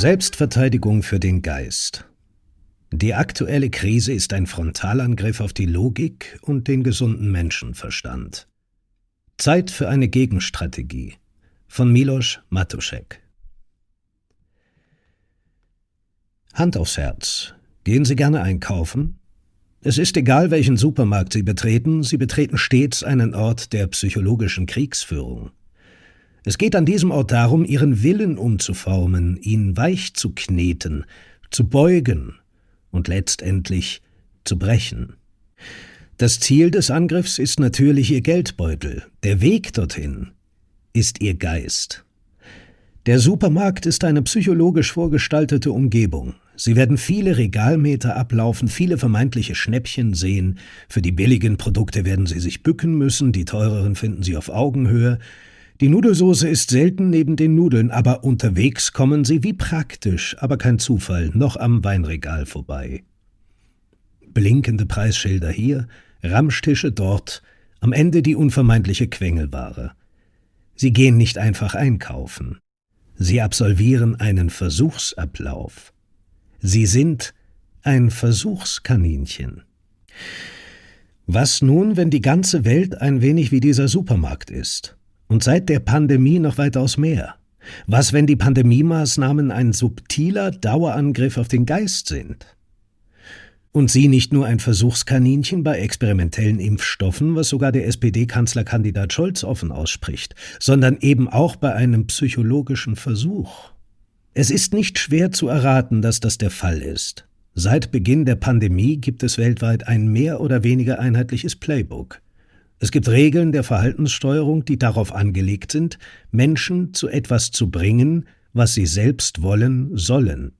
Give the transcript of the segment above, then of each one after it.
Selbstverteidigung für den Geist. Die aktuelle Krise ist ein Frontalangriff auf die Logik und den gesunden Menschenverstand. Zeit für eine Gegenstrategie von Milos Matuszek. Hand aufs Herz. Gehen Sie gerne einkaufen? Es ist egal, welchen Supermarkt Sie betreten, Sie betreten stets einen Ort der psychologischen Kriegsführung. Es geht an diesem Ort darum, ihren Willen umzuformen, ihn weich zu kneten, zu beugen und letztendlich zu brechen. Das Ziel des Angriffs ist natürlich ihr Geldbeutel, der Weg dorthin ist ihr Geist. Der Supermarkt ist eine psychologisch vorgestaltete Umgebung. Sie werden viele Regalmeter ablaufen, viele vermeintliche Schnäppchen sehen. Für die billigen Produkte werden Sie sich bücken müssen, die teureren finden Sie auf Augenhöhe. Die Nudelsoße ist selten neben den Nudeln, aber unterwegs kommen sie wie praktisch, aber kein Zufall, noch am Weinregal vorbei. Blinkende Preisschilder hier, Ramschtische dort, am Ende die unvermeidliche Quengelware. Sie gehen nicht einfach einkaufen. Sie absolvieren einen Versuchsablauf. Sie sind ein Versuchskaninchen. Was nun, wenn die ganze Welt ein wenig wie dieser Supermarkt ist? Und seit der Pandemie noch weitaus mehr. Was, wenn die Pandemiemaßnahmen ein subtiler Dauerangriff auf den Geist sind? Und sie nicht nur ein Versuchskaninchen bei experimentellen Impfstoffen, was sogar der SPD-Kanzlerkandidat Scholz offen ausspricht, sondern eben auch bei einem psychologischen Versuch. Es ist nicht schwer zu erraten, dass das der Fall ist. Seit Beginn der Pandemie gibt es weltweit ein mehr oder weniger einheitliches Playbook. Es gibt Regeln der Verhaltenssteuerung, die darauf angelegt sind, Menschen zu etwas zu bringen, was sie selbst wollen sollen.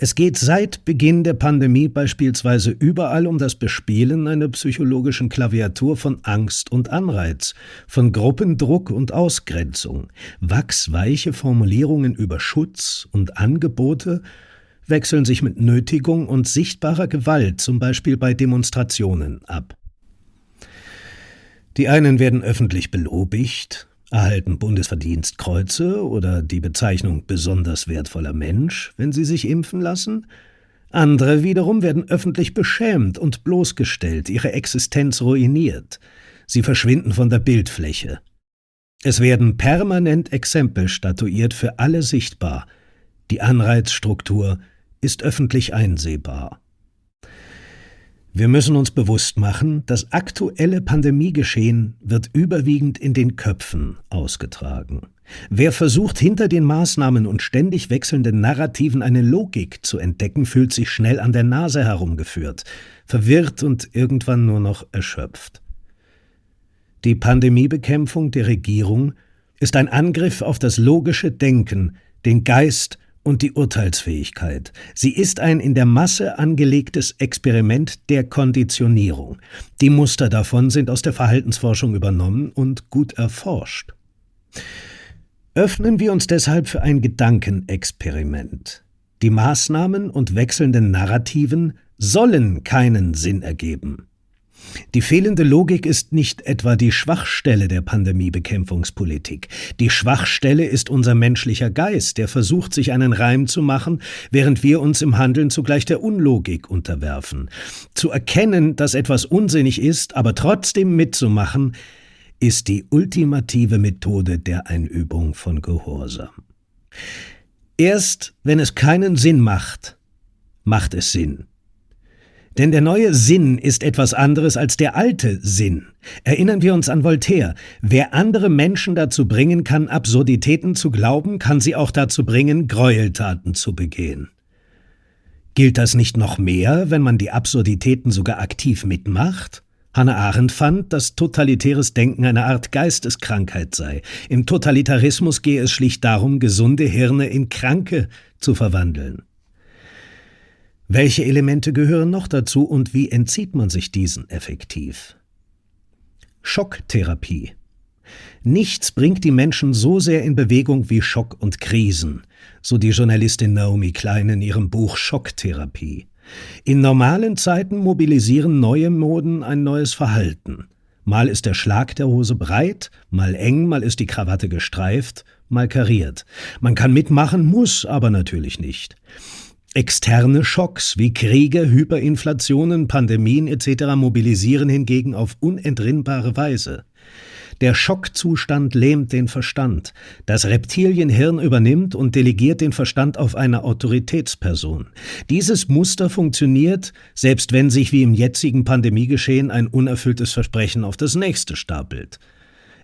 Es geht seit Beginn der Pandemie beispielsweise überall um das Bespielen einer psychologischen Klaviatur von Angst und Anreiz, von Gruppendruck und Ausgrenzung, wachsweiche Formulierungen über Schutz und Angebote wechseln sich mit Nötigung und sichtbarer Gewalt, zum Beispiel bei Demonstrationen, ab. Die einen werden öffentlich belobigt, erhalten Bundesverdienstkreuze oder die Bezeichnung besonders wertvoller Mensch, wenn sie sich impfen lassen. Andere wiederum werden öffentlich beschämt und bloßgestellt, ihre Existenz ruiniert. Sie verschwinden von der Bildfläche. Es werden permanent Exempel statuiert für alle sichtbar. Die Anreizstruktur ist öffentlich einsehbar. Wir müssen uns bewusst machen, das aktuelle Pandemiegeschehen wird überwiegend in den Köpfen ausgetragen. Wer versucht, hinter den Maßnahmen und ständig wechselnden Narrativen eine Logik zu entdecken, fühlt sich schnell an der Nase herumgeführt, verwirrt und irgendwann nur noch erschöpft. Die Pandemiebekämpfung der Regierung ist ein Angriff auf das logische Denken, den Geist und die Urteilsfähigkeit. Sie ist ein in der Masse angelegtes Experiment der Konditionierung. Die Muster davon sind aus der Verhaltensforschung übernommen und gut erforscht. Öffnen wir uns deshalb für ein Gedankenexperiment. Die Maßnahmen und wechselnden Narrativen sollen keinen Sinn ergeben. Die fehlende Logik ist nicht etwa die Schwachstelle der Pandemiebekämpfungspolitik. Die Schwachstelle ist unser menschlicher Geist, der versucht, sich einen Reim zu machen, während wir uns im Handeln zugleich der Unlogik unterwerfen. Zu erkennen, dass etwas unsinnig ist, aber trotzdem mitzumachen, ist die ultimative Methode der Einübung von Gehorsam. Erst wenn es keinen Sinn macht, macht es Sinn. Denn der neue Sinn ist etwas anderes als der alte Sinn. Erinnern wir uns an Voltaire. Wer andere Menschen dazu bringen kann, Absurditäten zu glauben, kann sie auch dazu bringen, Gräueltaten zu begehen. Gilt das nicht noch mehr, wenn man die Absurditäten sogar aktiv mitmacht? Hannah Arendt fand, dass totalitäres Denken eine Art Geisteskrankheit sei. Im Totalitarismus gehe es schlicht darum, gesunde Hirne in kranke zu verwandeln. Welche Elemente gehören noch dazu und wie entzieht man sich diesen effektiv? Schocktherapie. Nichts bringt die Menschen so sehr in Bewegung wie Schock und Krisen, so die Journalistin Naomi Klein in ihrem Buch Schocktherapie. In normalen Zeiten mobilisieren neue Moden ein neues Verhalten. Mal ist der Schlag der Hose breit, mal eng, mal ist die Krawatte gestreift, mal kariert. Man kann mitmachen, muss aber natürlich nicht. Externe Schocks wie Kriege, Hyperinflationen, Pandemien etc. mobilisieren hingegen auf unentrinnbare Weise. Der Schockzustand lähmt den Verstand. Das Reptilienhirn übernimmt und delegiert den Verstand auf eine Autoritätsperson. Dieses Muster funktioniert, selbst wenn sich wie im jetzigen Pandemiegeschehen ein unerfülltes Versprechen auf das nächste stapelt.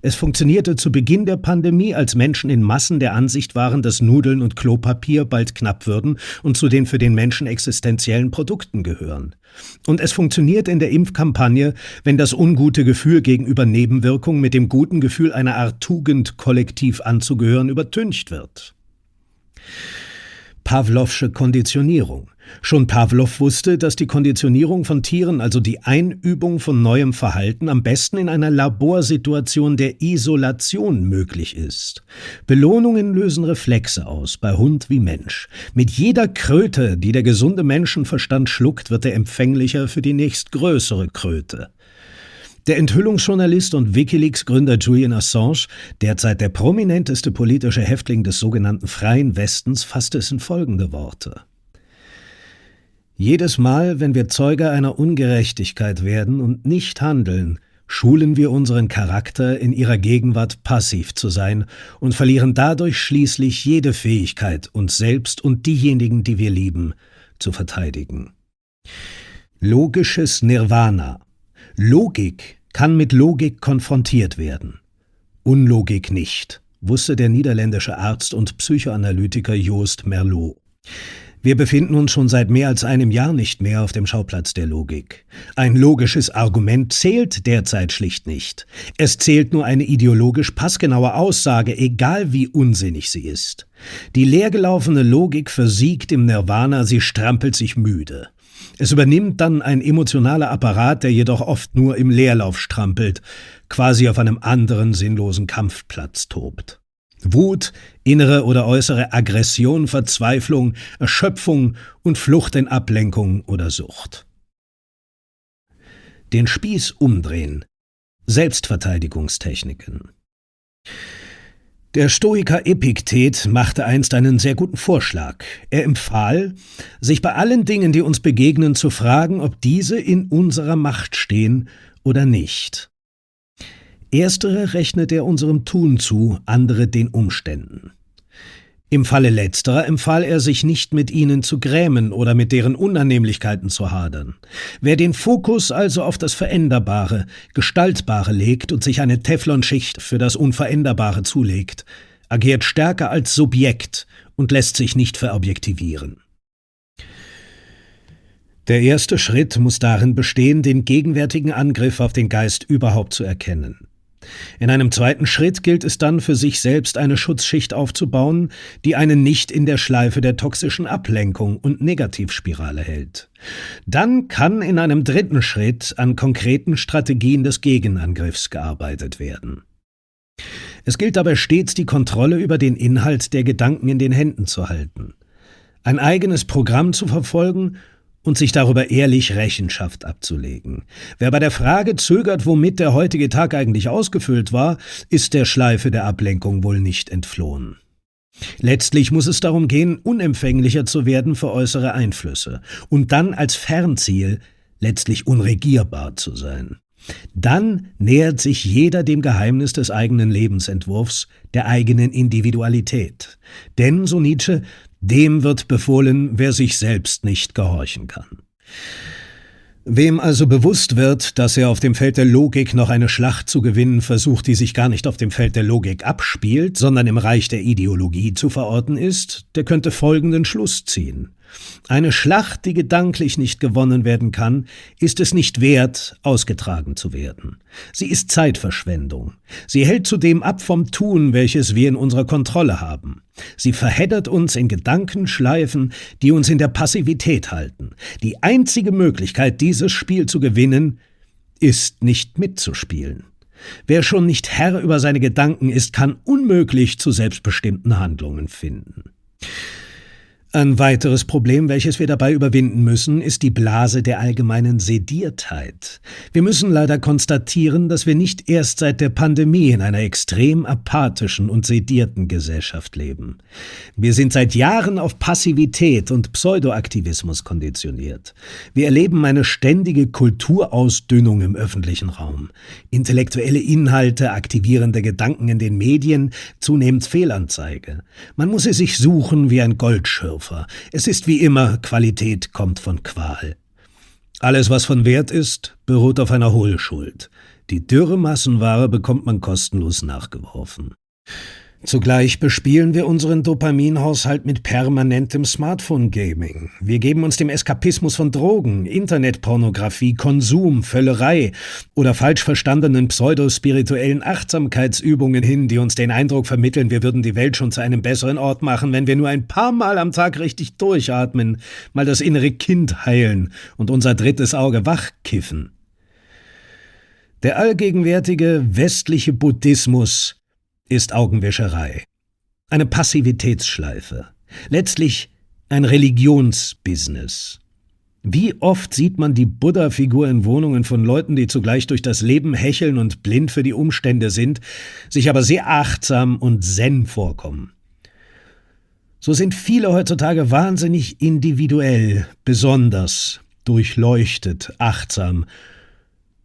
Es funktionierte zu Beginn der Pandemie, als Menschen in Massen der Ansicht waren, dass Nudeln und Klopapier bald knapp würden und zu den für den Menschen existenziellen Produkten gehören. Und es funktioniert in der Impfkampagne, wenn das ungute Gefühl gegenüber Nebenwirkungen mit dem guten Gefühl einer Art Tugend kollektiv anzugehören übertüncht wird. Pavlovsche Konditionierung. Schon Pavlov wusste, dass die Konditionierung von Tieren, also die Einübung von neuem Verhalten, am besten in einer Laborsituation der Isolation möglich ist. Belohnungen lösen Reflexe aus, bei Hund wie Mensch. Mit jeder Kröte, die der gesunde Menschenverstand schluckt, wird er empfänglicher für die nächstgrößere Kröte. Der Enthüllungsjournalist und Wikileaks-Gründer Julian Assange, derzeit der prominenteste politische Häftling des sogenannten Freien Westens, fasste es in folgende Worte. Jedes Mal, wenn wir Zeuge einer Ungerechtigkeit werden und nicht handeln, schulen wir unseren Charakter, in ihrer Gegenwart passiv zu sein und verlieren dadurch schließlich jede Fähigkeit, uns selbst und diejenigen, die wir lieben, zu verteidigen. Logisches Nirvana Logik kann mit Logik konfrontiert werden. Unlogik nicht, wusste der niederländische Arzt und Psychoanalytiker Joost Merlot. Wir befinden uns schon seit mehr als einem Jahr nicht mehr auf dem Schauplatz der Logik. Ein logisches Argument zählt derzeit schlicht nicht. Es zählt nur eine ideologisch passgenaue Aussage, egal wie unsinnig sie ist. Die leergelaufene Logik versiegt im Nirvana, sie strampelt sich müde. Es übernimmt dann ein emotionaler Apparat, der jedoch oft nur im Leerlauf strampelt, quasi auf einem anderen sinnlosen Kampfplatz tobt. Wut, innere oder äußere Aggression, Verzweiflung, Erschöpfung und Flucht in Ablenkung oder Sucht. Den Spieß umdrehen. Selbstverteidigungstechniken. Der Stoiker Epiktet machte einst einen sehr guten Vorschlag. Er empfahl, sich bei allen Dingen, die uns begegnen, zu fragen, ob diese in unserer Macht stehen oder nicht. Erstere rechnet er unserem Tun zu, andere den Umständen. Im Falle letzterer empfahl er sich nicht mit ihnen zu grämen oder mit deren Unannehmlichkeiten zu hadern. Wer den Fokus also auf das Veränderbare, Gestaltbare legt und sich eine Teflonschicht für das Unveränderbare zulegt, agiert stärker als Subjekt und lässt sich nicht verobjektivieren. Der erste Schritt muss darin bestehen, den gegenwärtigen Angriff auf den Geist überhaupt zu erkennen. In einem zweiten Schritt gilt es dann für sich selbst eine Schutzschicht aufzubauen, die einen nicht in der Schleife der toxischen Ablenkung und Negativspirale hält. Dann kann in einem dritten Schritt an konkreten Strategien des Gegenangriffs gearbeitet werden. Es gilt dabei stets die Kontrolle über den Inhalt der Gedanken in den Händen zu halten, ein eigenes Programm zu verfolgen und sich darüber ehrlich Rechenschaft abzulegen. Wer bei der Frage zögert, womit der heutige Tag eigentlich ausgefüllt war, ist der Schleife der Ablenkung wohl nicht entflohen. Letztlich muss es darum gehen, unempfänglicher zu werden für äußere Einflüsse und dann als Fernziel letztlich unregierbar zu sein. Dann nähert sich jeder dem Geheimnis des eigenen Lebensentwurfs, der eigenen Individualität. Denn, so Nietzsche, dem wird befohlen, wer sich selbst nicht gehorchen kann. Wem also bewusst wird, dass er auf dem Feld der Logik noch eine Schlacht zu gewinnen versucht, die sich gar nicht auf dem Feld der Logik abspielt, sondern im Reich der Ideologie zu verorten ist, der könnte folgenden Schluss ziehen. Eine Schlacht, die gedanklich nicht gewonnen werden kann, ist es nicht wert, ausgetragen zu werden. Sie ist Zeitverschwendung. Sie hält zudem ab vom Tun, welches wir in unserer Kontrolle haben. Sie verheddert uns in Gedankenschleifen, die uns in der Passivität halten. Die einzige Möglichkeit, dieses Spiel zu gewinnen, ist nicht mitzuspielen. Wer schon nicht Herr über seine Gedanken ist, kann unmöglich zu selbstbestimmten Handlungen finden. Ein weiteres Problem, welches wir dabei überwinden müssen, ist die Blase der allgemeinen Sediertheit. Wir müssen leider konstatieren, dass wir nicht erst seit der Pandemie in einer extrem apathischen und sedierten Gesellschaft leben. Wir sind seit Jahren auf Passivität und Pseudoaktivismus konditioniert. Wir erleben eine ständige Kulturausdünnung im öffentlichen Raum. Intellektuelle Inhalte, aktivierende Gedanken in den Medien, zunehmend Fehlanzeige. Man muss es sich suchen wie ein Goldschürf. Opfer. Es ist wie immer, Qualität kommt von Qual. Alles, was von Wert ist, beruht auf einer Hohlschuld. Die dürre Massenware bekommt man kostenlos nachgeworfen. Zugleich bespielen wir unseren Dopaminhaushalt mit permanentem Smartphone-Gaming. Wir geben uns dem Eskapismus von Drogen, Internetpornografie, Konsum, Völlerei oder falsch verstandenen pseudospirituellen Achtsamkeitsübungen hin, die uns den Eindruck vermitteln, wir würden die Welt schon zu einem besseren Ort machen, wenn wir nur ein paar Mal am Tag richtig durchatmen, mal das innere Kind heilen und unser drittes Auge wachkiffen. Der allgegenwärtige westliche Buddhismus ist Augenwäscherei. Eine Passivitätsschleife. Letztlich ein Religionsbusiness. Wie oft sieht man die Buddha-Figur in Wohnungen von Leuten, die zugleich durch das Leben hecheln und blind für die Umstände sind, sich aber sehr achtsam und zen vorkommen. So sind viele heutzutage wahnsinnig individuell, besonders, durchleuchtet, achtsam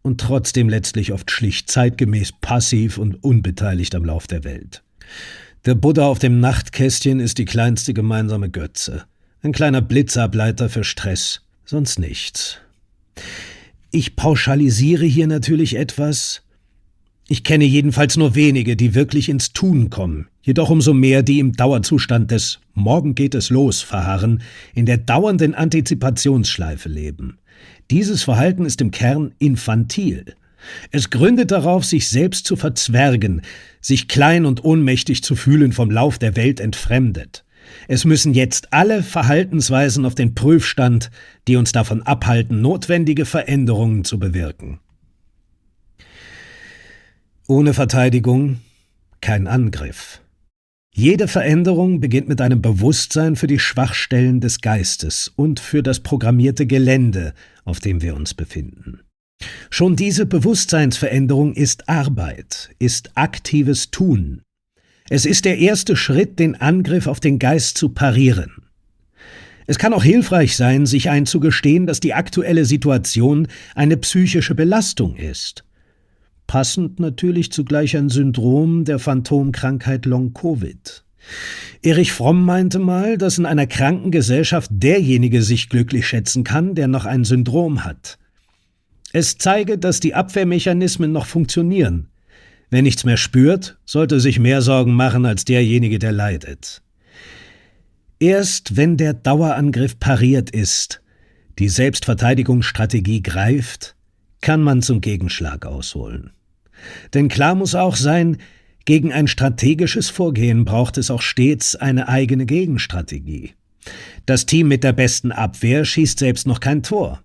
und trotzdem letztlich oft schlicht zeitgemäß passiv und unbeteiligt am Lauf der Welt. Der Buddha auf dem Nachtkästchen ist die kleinste gemeinsame Götze. Ein kleiner Blitzableiter für Stress, sonst nichts. Ich pauschalisiere hier natürlich etwas. Ich kenne jedenfalls nur wenige, die wirklich ins Tun kommen, jedoch umso mehr, die im Dauerzustand des Morgen geht es los verharren, in der dauernden Antizipationsschleife leben. Dieses Verhalten ist im Kern infantil. Es gründet darauf, sich selbst zu verzwergen, sich klein und ohnmächtig zu fühlen, vom Lauf der Welt entfremdet. Es müssen jetzt alle Verhaltensweisen auf den Prüfstand, die uns davon abhalten, notwendige Veränderungen zu bewirken. Ohne Verteidigung kein Angriff. Jede Veränderung beginnt mit einem Bewusstsein für die Schwachstellen des Geistes und für das programmierte Gelände, auf dem wir uns befinden. Schon diese Bewusstseinsveränderung ist Arbeit, ist aktives Tun. Es ist der erste Schritt, den Angriff auf den Geist zu parieren. Es kann auch hilfreich sein, sich einzugestehen, dass die aktuelle Situation eine psychische Belastung ist. Passend natürlich zugleich ein Syndrom der Phantomkrankheit Long-Covid. Erich Fromm meinte mal, dass in einer kranken Gesellschaft derjenige sich glücklich schätzen kann, der noch ein Syndrom hat. Es zeige, dass die Abwehrmechanismen noch funktionieren. Wer nichts mehr spürt, sollte sich mehr Sorgen machen als derjenige, der leidet. Erst wenn der Dauerangriff pariert ist, die Selbstverteidigungsstrategie greift, kann man zum Gegenschlag ausholen. Denn klar muss auch sein, gegen ein strategisches Vorgehen braucht es auch stets eine eigene Gegenstrategie. Das Team mit der besten Abwehr schießt selbst noch kein Tor.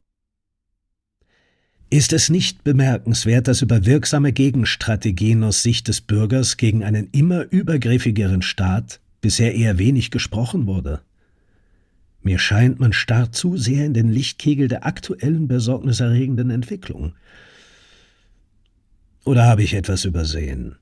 Ist es nicht bemerkenswert, dass über wirksame Gegenstrategien aus Sicht des Bürgers gegen einen immer übergriffigeren Staat bisher eher wenig gesprochen wurde? Mir scheint, man starrt zu sehr in den Lichtkegel der aktuellen besorgniserregenden Entwicklung. Oder habe ich etwas übersehen?